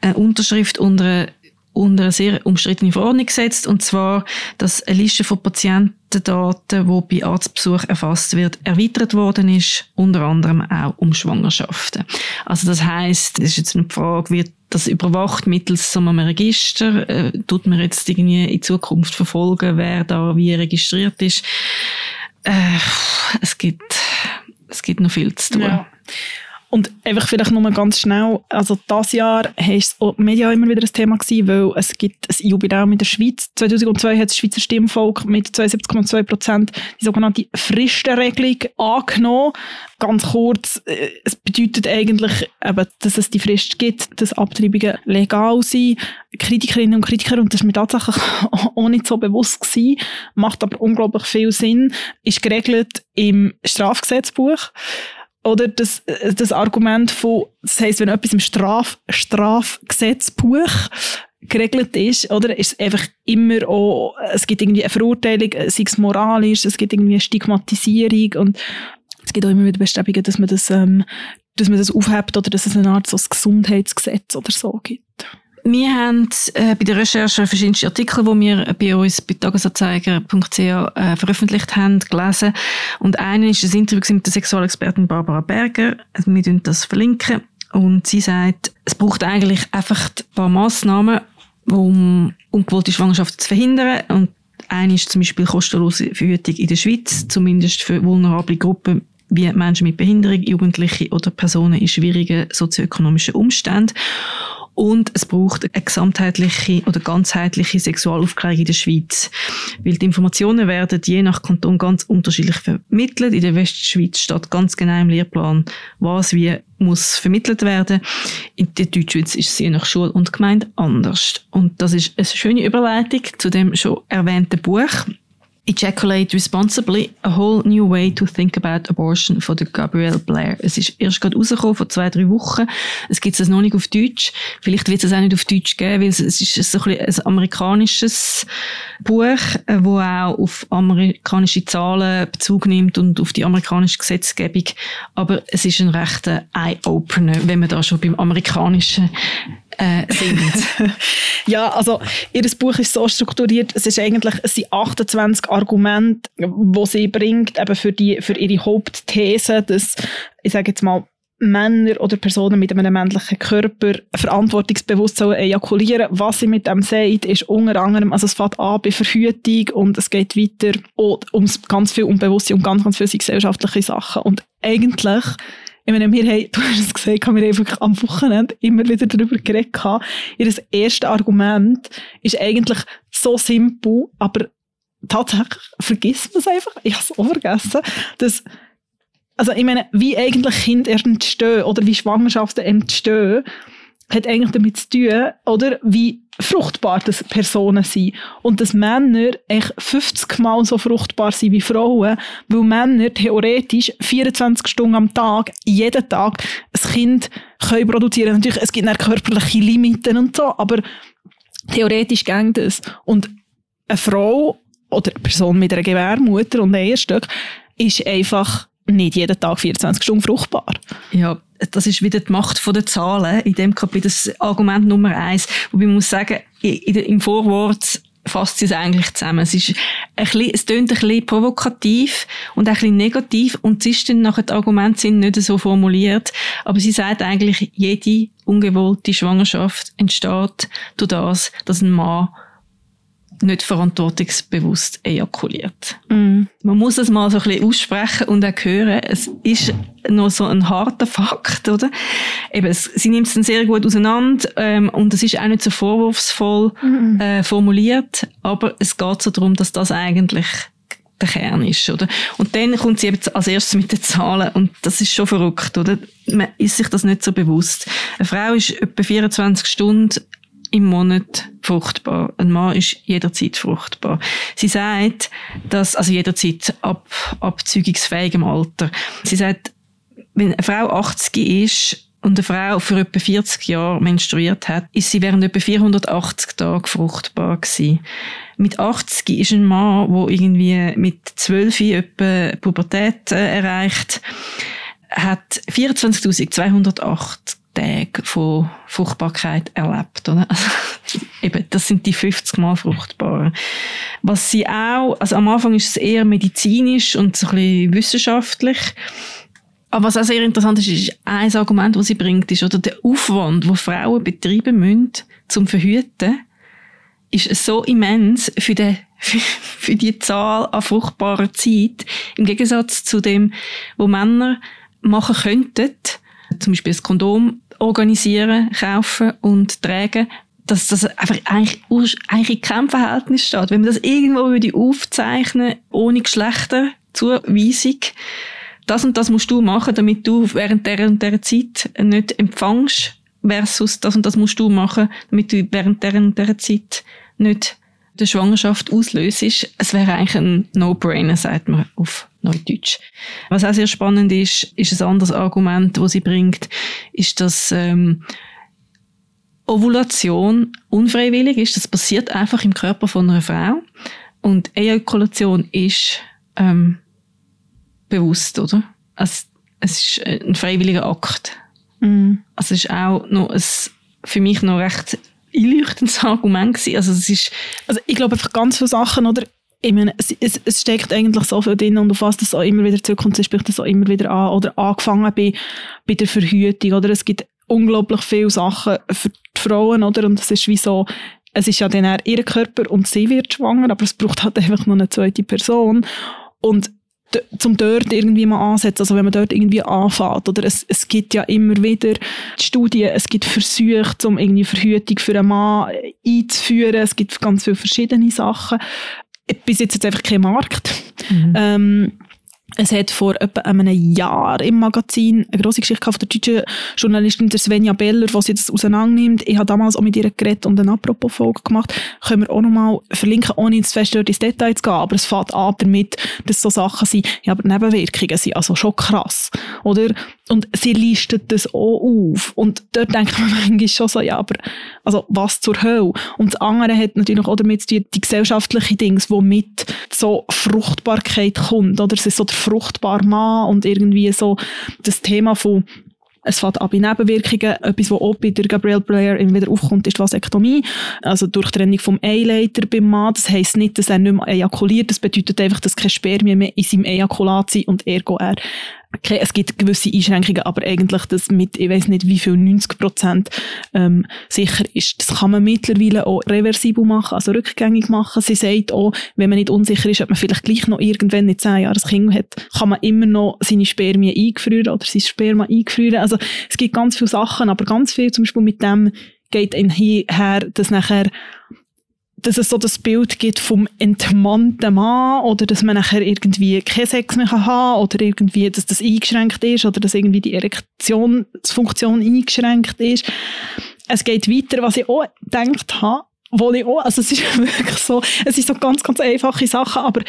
S1: eine Unterschrift unter eine, unter eine sehr umstrittene Verordnung gesetzt, und zwar, dass eine Liste von Patientendaten, die bei Arztbesuch erfasst wird, erweitert worden ist, unter anderem auch um Schwangerschaften. Also das heißt, es ist jetzt eine Frage, wird das überwacht mittels so einem Register? Äh, tut man jetzt irgendwie in Zukunft verfolgen, wer da wie registriert ist? Äh, es gibt, es gibt noch viel zu tun.
S2: Ja. Und einfach vielleicht nur ganz schnell, also das Jahr ist auch Media immer wieder ein Thema gewesen, weil es gibt ein Jubiläum in der Schweiz. 2002 hat das Schweizer Stimmvolk mit 72,2 Prozent die sogenannte Fristenregelung angenommen. Ganz kurz, äh, es bedeutet eigentlich, eben, dass es die Frist gibt, dass Abtreibungen legal sind. Kritikerinnen und Kritiker, und das ist mir tatsächlich auch nicht so bewusst gewesen, macht aber unglaublich viel Sinn, ist geregelt im Strafgesetzbuch. Oder das, das Argument von, das heisst, wenn etwas im Straf, Strafgesetzbuch geregelt ist, oder, ist es einfach immer auch, es gibt irgendwie eine Verurteilung, sei es moralisch, es gibt irgendwie eine Stigmatisierung und es gibt auch immer wieder Bestrebungen, dass man das, ähm, dass man das aufhebt oder dass es eine Art so ein Gesundheitsgesetz oder so gibt.
S1: Wir haben äh, bei der Recherche verschiedene Artikel, die wir bei uns bei tagesanzeiger.ch äh, veröffentlicht haben, gelesen. Und einer ist ein Interview mit der Sexualexpertin Barbara Berger. Also wir verlinken das verlinken. Und sie sagt, es braucht eigentlich einfach ein paar Massnahmen, um ungewollte Schwangerschaften zu verhindern. Und eine ist zum Beispiel kostenlose Verhütung in der Schweiz, zumindest für vulnerable Gruppen wie Menschen mit Behinderung, Jugendliche oder Personen in schwierigen sozioökonomischen Umständen. Und es braucht eine gesamtheitliche oder ganzheitliche Sexualaufklärung in der Schweiz. Weil die Informationen werden je nach Kanton ganz unterschiedlich vermittelt. In der Westschweiz steht ganz genau im Lehrplan, was wie muss vermittelt werden. In der Deutschschweiz ist es je nach Schule und Gemeinde anders. Und das ist eine schöne Überleitung zu dem schon erwähnten Buch Ejaculate Responsibly, A Whole New Way to Think About Abortion von der Gabrielle Blair. Es ist erst gerade rausgekommen, vor zwei, drei Wochen. Es gibt es noch nicht auf Deutsch. Vielleicht wird es auch nicht auf Deutsch geben, weil es, ist so ein, ein amerikanisches Buch, äh, wo auch auf amerikanische Zahlen Bezug nimmt und auf die amerikanische Gesetzgebung. Aber es ist ein rechter Eye-Opener, wenn man da schon beim amerikanischen äh, sind.
S2: ja, also ihr Buch ist so strukturiert, es ist eigentlich es sind 28 Argumente, die sie bringt, eben für, die, für ihre Hauptthese, dass, ich sage jetzt mal, Männer oder Personen mit einem männlichen Körper verantwortungsbewusst sollen ejakulieren. Was sie mit dem sagt, ist unter anderem, also es fängt an bei Verhütung und es geht weiter auch um ganz viel Unbewusste und ganz, ganz viele gesellschaftliche Sachen. Und eigentlich ich meine, wir haben, du hast es gesagt, haben wir einfach am Wochenende immer wieder darüber geredet. Ihr erstes Argument ist eigentlich so simpel, aber tatsächlich vergisst man es einfach. Ich habe es auch vergessen, dass also ich meine, wie eigentlich Kinder entstehen oder wie Schwangerschaften entstehen, hat eigentlich damit zu tun, oder, wie fruchtbar das Personen sind. Und dass Männer echt 50 Mal so fruchtbar sind wie Frauen, weil Männer theoretisch 24 Stunden am Tag, jeden Tag, ein Kind können produzieren. Natürlich, es gibt dann körperliche Limiten und so, aber theoretisch geht das. Und eine Frau oder eine Person mit einer Gebärmutter und einem Erstöck ist einfach nicht jeden Tag 24 Stunden fruchtbar.
S1: Ja, das ist wieder die Macht der Zahlen in dem Kapitel, das Argument Nummer eins. Wobei man muss sagen, im Vorwort fasst sie es eigentlich zusammen. Es ist ein bisschen, es klingt ein bisschen provokativ und ein bisschen negativ und es ist dann nachher, die Argumente sind nicht so formuliert, aber sie sagt eigentlich, jede ungewollte Schwangerschaft entsteht durch das, dass ein Mann nicht verantwortungsbewusst ejakuliert. Mm. Man muss es mal so ein bisschen aussprechen und auch hören. Es ist noch so ein harter Fakt, oder? Eben, es, sie nimmt es dann sehr gut auseinander ähm, und es ist auch nicht so vorwurfsvoll mm. äh, formuliert, aber es geht so darum, dass das eigentlich der Kern ist, oder? Und dann kommt sie eben als erstes mit den Zahlen und das ist schon verrückt, oder? Man ist sich das nicht so bewusst. Eine Frau ist etwa 24 Stunden im Monat fruchtbar. Ein Mann ist jederzeit fruchtbar. Sie sagt, dass, also jederzeit ab abzügungsfähigem Alter. Sie sagt, wenn eine Frau 80 ist und eine Frau für etwa 40 Jahre menstruiert hat, ist sie während etwa 480 Tagen fruchtbar gewesen. Mit 80 ist ein Mann, der irgendwie mit 12 etwa Pubertät äh, erreicht, hat 24.208 Tage von Fruchtbarkeit erlebt. Oder? Also, eben, das sind die 50 Mal fruchtbaren. Was sie auch, also am Anfang ist es eher medizinisch und so ein bisschen wissenschaftlich. Aber was auch sehr interessant ist, ist ein Argument, das sie bringt, ist, oder der Aufwand, den Frauen betreiben müssen, zum Verhüten, ist so immens für, den, für, die Zahl an fruchtbarer Zeit, im Gegensatz zu dem, wo Männer machen könnten, zum Beispiel das Kondom organisieren, kaufen und tragen, dass das einfach eigentlich, eigentlich in keinem Verhältnis steht. Wenn man das irgendwo würde aufzeichnen, ohne Geschlechterzuweisung, das und das musst du machen, damit du während der und der Zeit nicht empfängst, versus das und das musst du machen, damit du während der und der Zeit nicht der Schwangerschaft auslöst, es wäre eigentlich ein No-Brainer, sagt man auf Neudeutsch. Was auch sehr spannend ist, ist ein anderes Argument, das sie bringt, ist, dass ähm, Ovulation unfreiwillig ist. Das passiert einfach im Körper von einer Frau. Und Ejakulation ist ähm, bewusst, oder? Also, es ist ein freiwilliger Akt.
S2: Mhm.
S1: Also es ist auch noch ein, für mich noch recht einleuchtendes Argument gewesen. Also es ist...
S2: Also ich glaube einfach ganz viele Sachen, oder? Ich meine, es, es, es steckt eigentlich so viel drin und auf was das auch immer wieder zurückkommt, das spricht das auch immer wieder an. Oder angefangen bei, bei der Verhütung, oder? Es gibt unglaublich viele Sachen für die Frauen, oder? Und es ist wie so, es ist ja dann eher ihr Körper und sie wird schwanger, aber es braucht halt einfach noch eine zweite Person. Und zum dort irgendwie mal ansetzen, also wenn man dort irgendwie anfängt, oder es, es gibt ja immer wieder Studien, es gibt Versuche, um irgendwie Verhütung für einen Mann einzuführen, es gibt ganz viele verschiedene Sachen. Bis jetzt es einfach keinen Markt. Ähm, es hat vor etwa einem Jahr im Magazin eine grosse Geschichte von der deutschen Journalistin Svenja Beller, die sie das auseinandernimmt. Ich habe damals auch mit ihr geredet und eine Apropos-Folge gemacht. Können wir auch nochmal verlinken, ohne ins fest ins Detail zu gehen. Aber es fängt an damit, dass so Sachen sind, ja, aber Nebenwirkungen sind also schon krass. Oder? Und sie listet das auch auf. Und dort denkt man manchmal schon so, ja, aber also was zur Hölle? Und das andere hat natürlich auch damit zu tun, die gesellschaftlichen Dinge, die mit so Fruchtbarkeit kommt. Oder es ist so der fruchtbare Mann und irgendwie so das Thema von es fängt an bei Nebenwirkungen. Etwas, was auch bei der Gabrielle immer wieder aufkommt, ist die Vasektomie. Also Durchtrennung vom Eileiter beim Mann. Das heisst nicht, dass er nicht mehr ejakuliert. Das bedeutet einfach, dass kein Spermien mehr in seinem Ejakulat sind und ergo er Okay, es gibt gewisse Einschränkungen, aber eigentlich das mit, ich weiß nicht wie viel, 90 Prozent ähm, sicher ist. Das kann man mittlerweile auch reversibel machen, also rückgängig machen. Sie sagt auch, wenn man nicht unsicher ist, ob man vielleicht gleich noch irgendwann in zehn Jahren ein Kind hat, kann man immer noch seine Spermien eingefrieren oder sein Sperma eingefrieren. Also es gibt ganz viele Sachen, aber ganz viel zum Beispiel mit dem geht einher, dass nachher dass es so das Bild gibt vom entmannten Mann oder dass man nachher irgendwie keinen Sex mehr haben kann oder irgendwie, dass das eingeschränkt ist oder dass irgendwie die Erektionsfunktion eingeschränkt ist. Es geht weiter, was ich auch gedacht habe, wo ich auch, also es ist wirklich so, es ist so ganz, ganz einfache Sachen, aber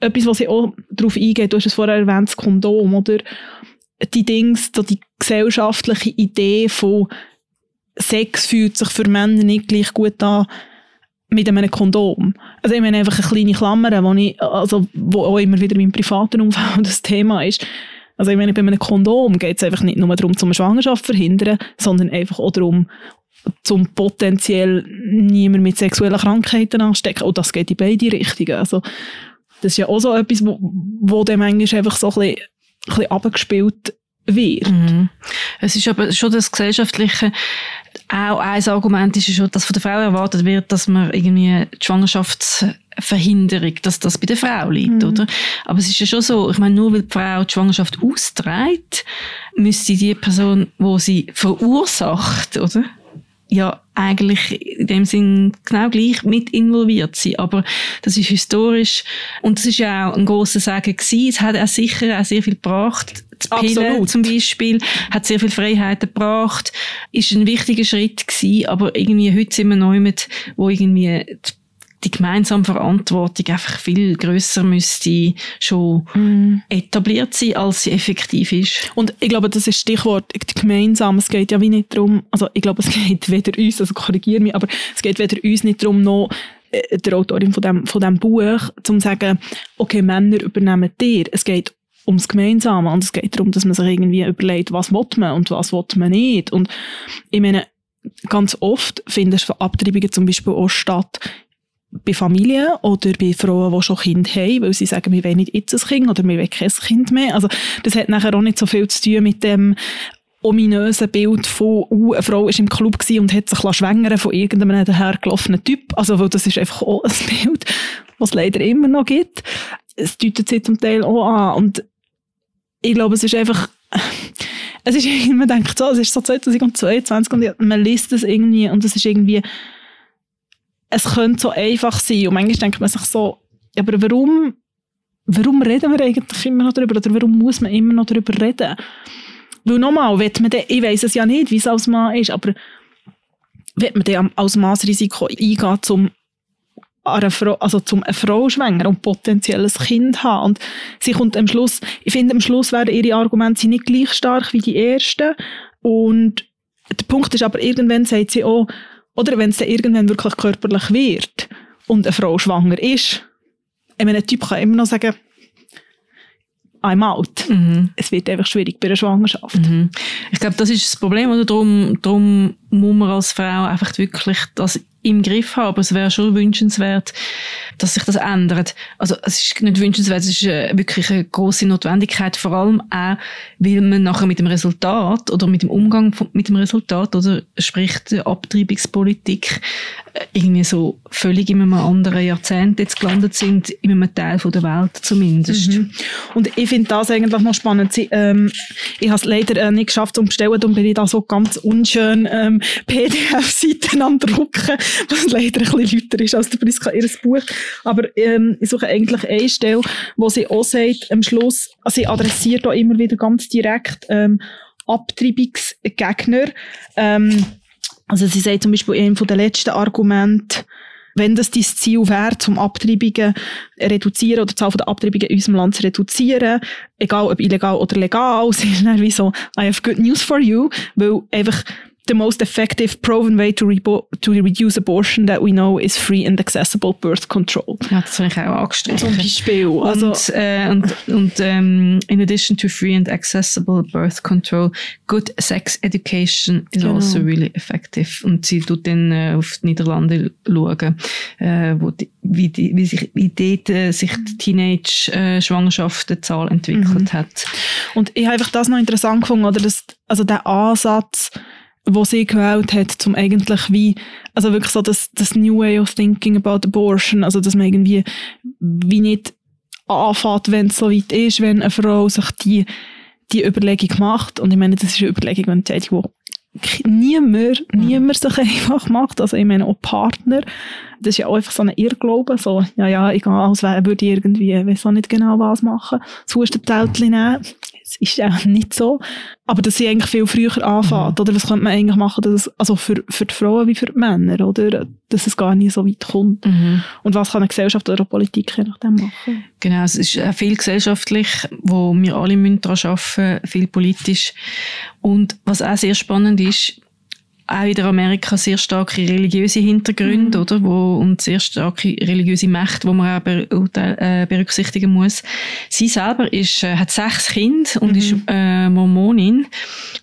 S2: etwas, was ich auch darauf eingehe, du hast es vorher erwähnt, das Kondom, oder? Die Dings, so die gesellschaftliche Idee von Sex fühlt sich für Männer nicht gleich gut an, mit einem Kondom. Also ich meine einfach eine kleine Klammer, wo, ich, also, wo auch immer wieder in meinem privaten Umfeld das Thema ist. Also ich meine, bei einem Kondom geht es einfach nicht nur darum, zum Schwangerschaft zu verhindern, sondern einfach auch darum, zum potenziell niemand mit sexuellen Krankheiten anstecken. Und das geht in beide Richtungen. Also das ist ja auch so etwas, wo, wo dann manchmal einfach so ein bisschen, ein bisschen abgespielt wird.
S1: Mhm. Es ist aber schon das gesellschaftliche, auch ein Argument ist schon, dass von der Frau erwartet wird, dass man irgendwie die Schwangerschaftsverhinderung, dass das bei der Frau liegt, oder? Aber es ist ja schon so, ich meine, nur weil die Frau die Schwangerschaft austrägt, müsste die Person, wo sie verursacht, oder? Ja eigentlich in dem Sinn genau gleich mit involviert sein. Aber das ist historisch und das ist ja auch ein grosser Sagen gewesen. Es hat auch sicher auch sehr viel gebracht. Das Pillen
S2: Absolut.
S1: zum Beispiel hat sehr viel Freiheiten gebracht. Ist ein wichtiger Schritt gewesen. Aber irgendwie heute sind wir neu mit, wo irgendwie die die gemeinsame Verantwortung einfach viel grösser müsste schon etabliert sein, als sie effektiv ist.
S2: Und ich glaube, das ist das Stichwort gemeinsam. Es geht ja wie nicht darum, also ich glaube, es geht weder uns, also korrigiere mich, aber es geht weder uns nicht darum, noch äh, der Autorin von dem, von dem Buch, zum zu sagen, okay, Männer übernehmen dir. Es geht ums Gemeinsame und es geht darum, dass man sich irgendwie überlegt, was will man und was will man nicht. Und ich meine, ganz oft finden Abtreibungen zum Beispiel auch statt bei Familien oder bei Frauen, die schon Kinder haben, weil sie sagen, wir wollen nicht jetzt ein Kind oder wir wollen kein Kind mehr. Also das hat nachher auch nicht so viel zu tun mit dem ominösen Bild von, uh, eine Frau ist im Club und hat sich schwängern von irgendeinem dahergelaufenen Typ. Also, weil das ist einfach auch ein Bild, was es leider immer noch gibt. Es deutet sich zum Teil auch an. Und ich glaube, es ist einfach, es ist man denkt so, es ist so 2022 und man liest es irgendwie und es ist irgendwie, es könnte so einfach sein. Und manchmal denkt man sich so, aber warum, warum reden wir eigentlich immer noch darüber? Oder warum muss man immer noch darüber reden? Weil nochmal, man dann, ich weiß es ja nicht, wie es als Mann ist, aber wird man dann als Maßrisiko eingehen, um eine Frau, also zum eine Frau schwängern und potenziell ein Kind haben. Und sie kommt am Schluss, ich finde, am Schluss werden ihre Argumente nicht gleich stark wie die ersten. Und der Punkt ist aber, irgendwann sagt sie auch, oder wenn es dann irgendwann wirklich körperlich wird und eine Frau schwanger ist, ein Typ kann immer noch sagen, I'm out. Mhm. Es wird einfach schwierig bei einer Schwangerschaft. Mhm.
S1: Ich glaube, das ist das Problem, oder? Darum, darum muss man als Frau einfach wirklich das im Griff haben, aber es wäre schon wünschenswert, dass sich das ändert. Also es ist nicht wünschenswert, es ist äh, wirklich eine große Notwendigkeit, vor allem auch, weil man nachher mit dem Resultat oder mit dem Umgang mit dem Resultat oder sprich der Abtreibungspolitik äh, irgendwie so völlig in einem anderen Jahrzehnt jetzt gelandet sind, in einem Teil der Welt zumindest. Mhm.
S2: Und ich finde das eigentlich noch spannend. Sie, ähm, ich habe es leider äh, nicht geschafft zu bestellen und bin ich da so ganz unschön ähm, PDF-Seiten am drucken was leider ein bisschen lauter ist als der Priska ihr Buch. Aber ähm, ich suche eigentlich eine Stelle, wo sie auch sagt, am Schluss, also sie adressiert auch immer wieder ganz direkt ähm, Abtreibungsgegner. Ähm, also sie sagt zum Beispiel in einem der letzten Argumente, wenn das dein Ziel wäre, zum Abtreibungen reduzieren oder die Zahl der Abtreibungen in unserem Land zu reduzieren, egal ob illegal oder legal, sie ist dann wie so, I have good news for you, weil einfach the most effective proven way to, to reduce abortion that we know is free and accessible birth control.
S1: Ja, das habe ich auch angestrichen.
S2: Zum Beispiel.
S1: Also, und, äh, und, und ähm, in addition to free and accessible birth control, good sex education is genau. also really effective. Und sie tut dann äh, auf die Niederlande schauen, äh, wo die, wie, die, wie, sich, wie dort äh, sich die Teenage-Schwangerschaftenzahl entwickelt mhm. hat.
S2: Und ich habe einfach das noch interessant gefunden, oder das, also der Ansatz, wo sie gewählt hat, zum eigentlich wie, also wirklich so das, das New Way of Thinking about Abortion, also dass man irgendwie wie nicht anfängt, wenn es so weit ist, wenn eine Frau sich die, die Überlegung macht. Und ich meine, das ist eine Überlegung, eine Entscheidung, die niemand, niemand sich einfach macht. Also ich meine, auch Partner, das ist ja auch einfach so ein Irrglaube, so, ja, ja, egal, als würde ich irgendwie, weiß auch nicht genau was machen, das Hustenzeltchen nehmen es ist ja nicht so. Aber dass sie eigentlich viel früher anfängt, mhm. oder was könnte man eigentlich machen, dass es, also für, für die Frauen wie für die Männer, oder? Dass es gar nicht so weit kommt. Mhm. Und was kann eine Gesellschaft oder eine Politik je nachdem machen?
S1: Genau, es ist viel gesellschaftlich, wo wir alle daran arbeiten müssen, viel politisch. Und was auch sehr spannend ist, auch in Amerika sehr starke religiöse Hintergründe, mhm. oder? Wo, und sehr starke religiöse Mächte, die man auch äh, berücksichtigen muss. Sie selber ist, äh, hat sechs Kinder und mhm. ist äh, Mormonin.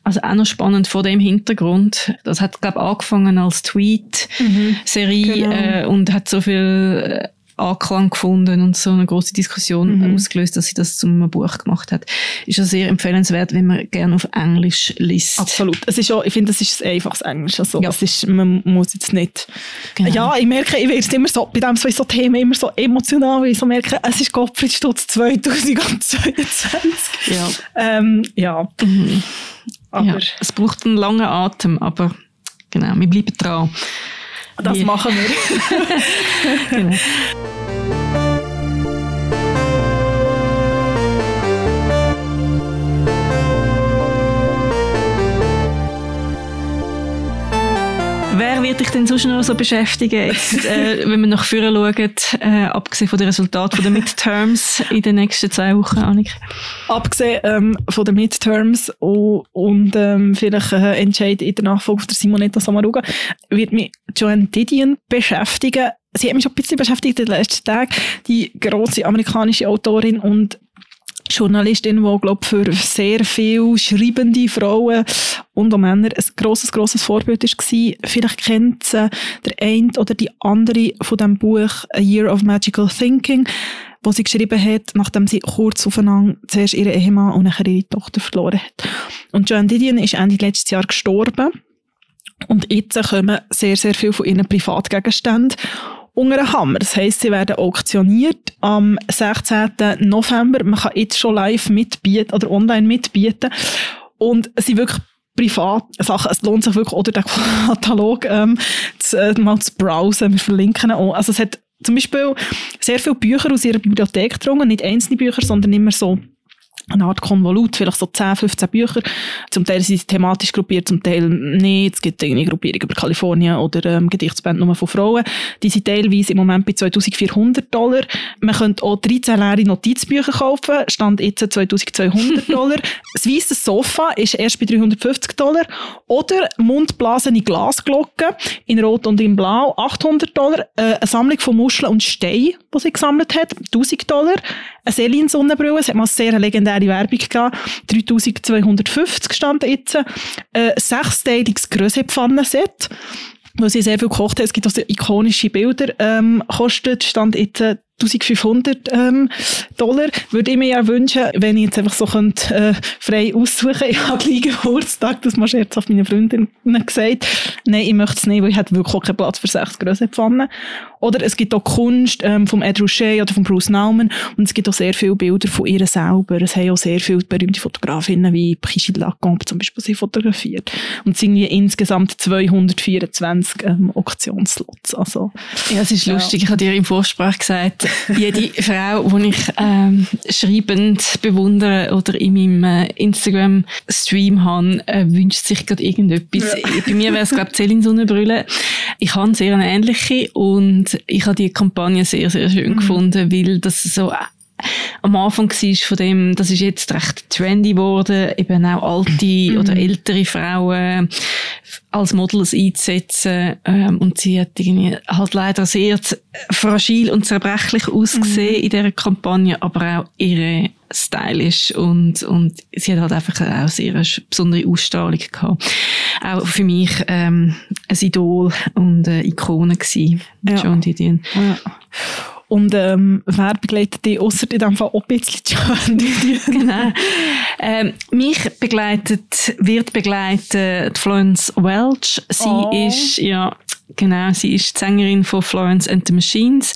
S1: Also auch noch spannend vor dem Hintergrund. Das hat, glaube angefangen als Tweet-Serie mhm. genau. äh, und hat so viel äh, Anklang gefunden und so eine große Diskussion mhm. ausgelöst, dass sie das zum Buch gemacht hat. Ist ja sehr empfehlenswert, wenn man gerne auf Englisch liest.
S2: Absolut. Es ist auch, ich finde, das ist ein einfaches Englisch. Also, ja. es ist, man muss jetzt nicht. Genau. Ja, ich merke, ich werde immer so, bei dem so, so Themen immer so emotional, weil ich so merke, es ist Gottfried Stutz 2022. Ja. Ähm, ja. Mhm.
S1: Aber ja. Es braucht einen langen Atem, aber genau, wir bleiben dran.
S2: Das machen wir. genau.
S1: Wer wird dich denn sonst noch so beschäftigen, jetzt, äh, wenn wir nach vorne schauen, äh, abgesehen von den Resultaten der Midterms in den nächsten zwei Wochen, Annik?
S2: Abgesehen ähm, von den Midterms und, und ähm, vielleicht äh, Entscheid in der Nachfolge von Simonetta Samaruga, wird mich Joanne Didion beschäftigen. Sie hat mich schon ein bisschen beschäftigt in den letzten Tagen. Die große amerikanische Autorin und Journalistin, die, glaube für sehr viele schreibende Frauen und auch Männer ein grosses, grosses Vorbild war. Vielleicht kennt sie der eine oder die andere von dem Buch A Year of Magical Thinking, wo sie geschrieben hat, nachdem sie kurz aufeinander zuerst ihren Ehemann und nachher ihre Tochter verloren hat. Und Joan Didion ist Ende letztes Jahr gestorben. Und jetzt kommen sehr, sehr viele von ihren Privatgegenständen unter den Hammer. Das heisst, sie werden auktioniert am 16. November. Man kann jetzt schon live mitbieten oder online mitbieten. Und sie wirklich privat Sachen. Es lohnt sich wirklich, oder den Katalog ähm, zu, äh, mal zu browsen. Wir verlinken auch. Also es hat zum Beispiel sehr viele Bücher aus ihrer Bibliothek getrunken. Nicht einzelne Bücher, sondern immer so eine Art Konvolut, vielleicht so 10, 15 Bücher. Zum Teil sind sie thematisch gruppiert, zum Teil nicht. Es gibt eine Gruppierung über Kalifornien oder ähm, Gedichtsbände nur von Frauen. Die sind teilweise im Moment bei 2400 Dollar. Man könnte auch 13 leere Notizbücher kaufen, stand jetzt 2200 Dollar. das weiße Sofa ist erst bei 350 Dollar. Oder mundblasene Glasglocken in Rot und in Blau, 800 Dollar. Äh, eine Sammlung von Muscheln und Steinen, die sie gesammelt hat, 1000 Dollar. Eine Selin-Sonnenbrille, es hat mal sehr legendäre Werbung gehabt, 3250 stand jetzt. Ein äh, sechsteiliges Grösepfannenset, wo sie sehr viel gekocht hat. Es gibt auch sehr ikonische Bilder, ähm, kostet, stand jetzt 1500 ähm, Dollar. Würde ich mir ja wünschen, wenn ich jetzt einfach so könnte, äh, frei aussuchen Ich habe gleich Geburtstag, das mal scherzhaft meine Freundin gesagt. Nein, ich möchte es nicht, weil ich hätte wirklich keinen Platz für sechs grosse Pfannen. Oder es gibt auch Kunst ähm, vom Ed Ruscha oder von Bruce Nauman und es gibt auch sehr viele Bilder von ihr selber. Es haben auch sehr viele berühmte Fotografinnen wie Brigitte Lacombe zum Beispiel sie fotografiert. Und es sind insgesamt 224 ähm, Auktionsslots. Also,
S1: ja, es ist ja. lustig. Ich habe dir im Vorsprach gesagt, jede Frau, die ich ähm, schreibend bewundere oder in meinem äh, Instagram-Stream habe, äh, wünscht sich gerade irgendetwas. Ja. Bei mir wäre es, glaube ich, Céline Sonnenbrille. Ich habe sehr eine ähnliche und ich habe die Kampagne sehr, sehr schön mhm. gefunden, weil das so am Anfang war von dem, das ist jetzt recht trendy geworden, eben auch alte mhm. oder ältere Frauen als Models einzusetzen. Ähm, und sie hat irgendwie halt leider sehr fragil und zerbrechlich ausgesehen mhm. in dieser Kampagne, aber auch ihre stylisch und, und sie hat halt einfach auch sehr eine besondere Ausstrahlung gehabt. Auch für mich ähm, ein Idol und eine Ikone gewesen, ja. John Didion. Ja.
S2: Und ähm, wer begleitet dich, außer in diesem Fall auch ein bisschen
S1: genau. Ähm, mich begleitet, wird begleitet Florence Welch. Sie oh. ist, ja, genau, sie ist die Sängerin von Florence and the Machines.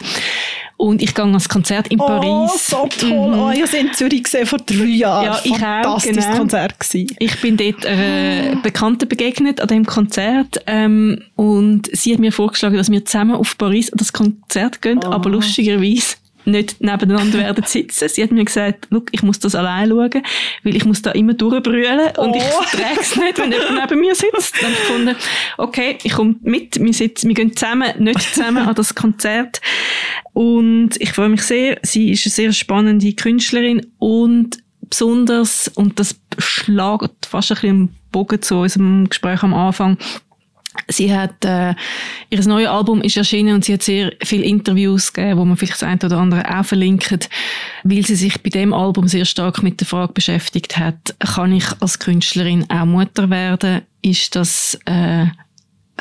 S1: Und ich gehe ans Konzert in
S2: oh,
S1: Paris.
S2: so toll. Mhm. Oh, ich habe sie in Zürich gesehen vor drei Jahren. Ja, ich Fantastisches genau. Konzert gewesen.
S1: Ich bin dort einer Bekannten begegnet an dem Konzert. Ähm, und sie hat mir vorgeschlagen, dass wir zusammen auf Paris an das Konzert gehen. Oh. Aber lustigerweise nicht nebeneinander werden sitzen. Sie hat mir gesagt, Look, ich muss das allein schauen, weil ich muss da immer durchbrüllen und oh. ich verträge es nicht, wenn jemand neben mir sitzt. Dann gefunden, okay, ich komme mit, wir, sitzen, wir gehen zusammen, nicht zusammen an das Konzert. Und ich freue mich sehr. Sie ist eine sehr spannende Künstlerin und besonders, und das schlagt fast ein bisschen im Bogen zu unserem Gespräch am Anfang, Sie hat, äh, ihr neues Album ist erschienen und sie hat sehr viele Interviews gegeben, wo man vielleicht das eine oder andere auch verlinkt, weil sie sich bei dem Album sehr stark mit der Frage beschäftigt hat, kann ich als Künstlerin auch Mutter werden? Ist das äh,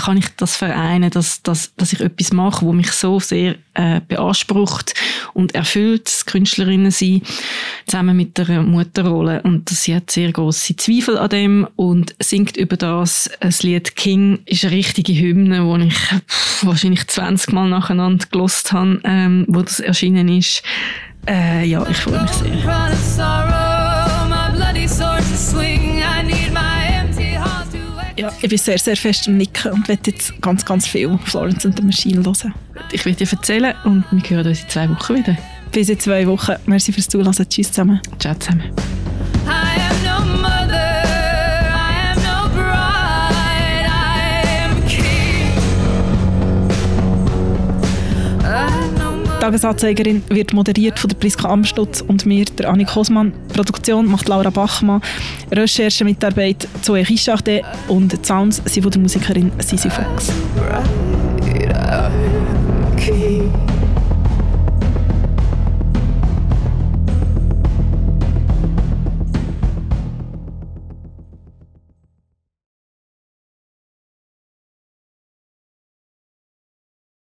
S1: kann ich das vereinen, dass, dass, dass ich etwas mache, wo mich so sehr äh, beansprucht und erfüllt, das Künstlerinnen sein, zusammen mit der Mutterrolle. Und sie hat sehr große Zweifel an dem und singt über das. Das Lied King ist eine richtige Hymne, wo ich wahrscheinlich 20 Mal nacheinander gelost habe, ähm, wo das erschienen ist. Äh, ja, ich freue mich sehr.
S2: Ja, ich bin sehr, sehr fest im Nicken und werde jetzt ganz, ganz viel Florence and the Machine hören.
S1: Ich werde dir erzählen und wir hören uns in zwei Wochen wieder.
S2: Bis in zwei Wochen. Merci fürs Zuhören. Tschüss zusammen.
S1: Ciao zusammen.
S2: Tagesanzeigerin wird moderiert von der Priska Amstutz und mir, der Annik Hosmann. Produktion macht Laura Bachmann. Recherchemitarbeit Zoe Richardet und die Sounds sind von der Musikerin Sisi Fox. Right,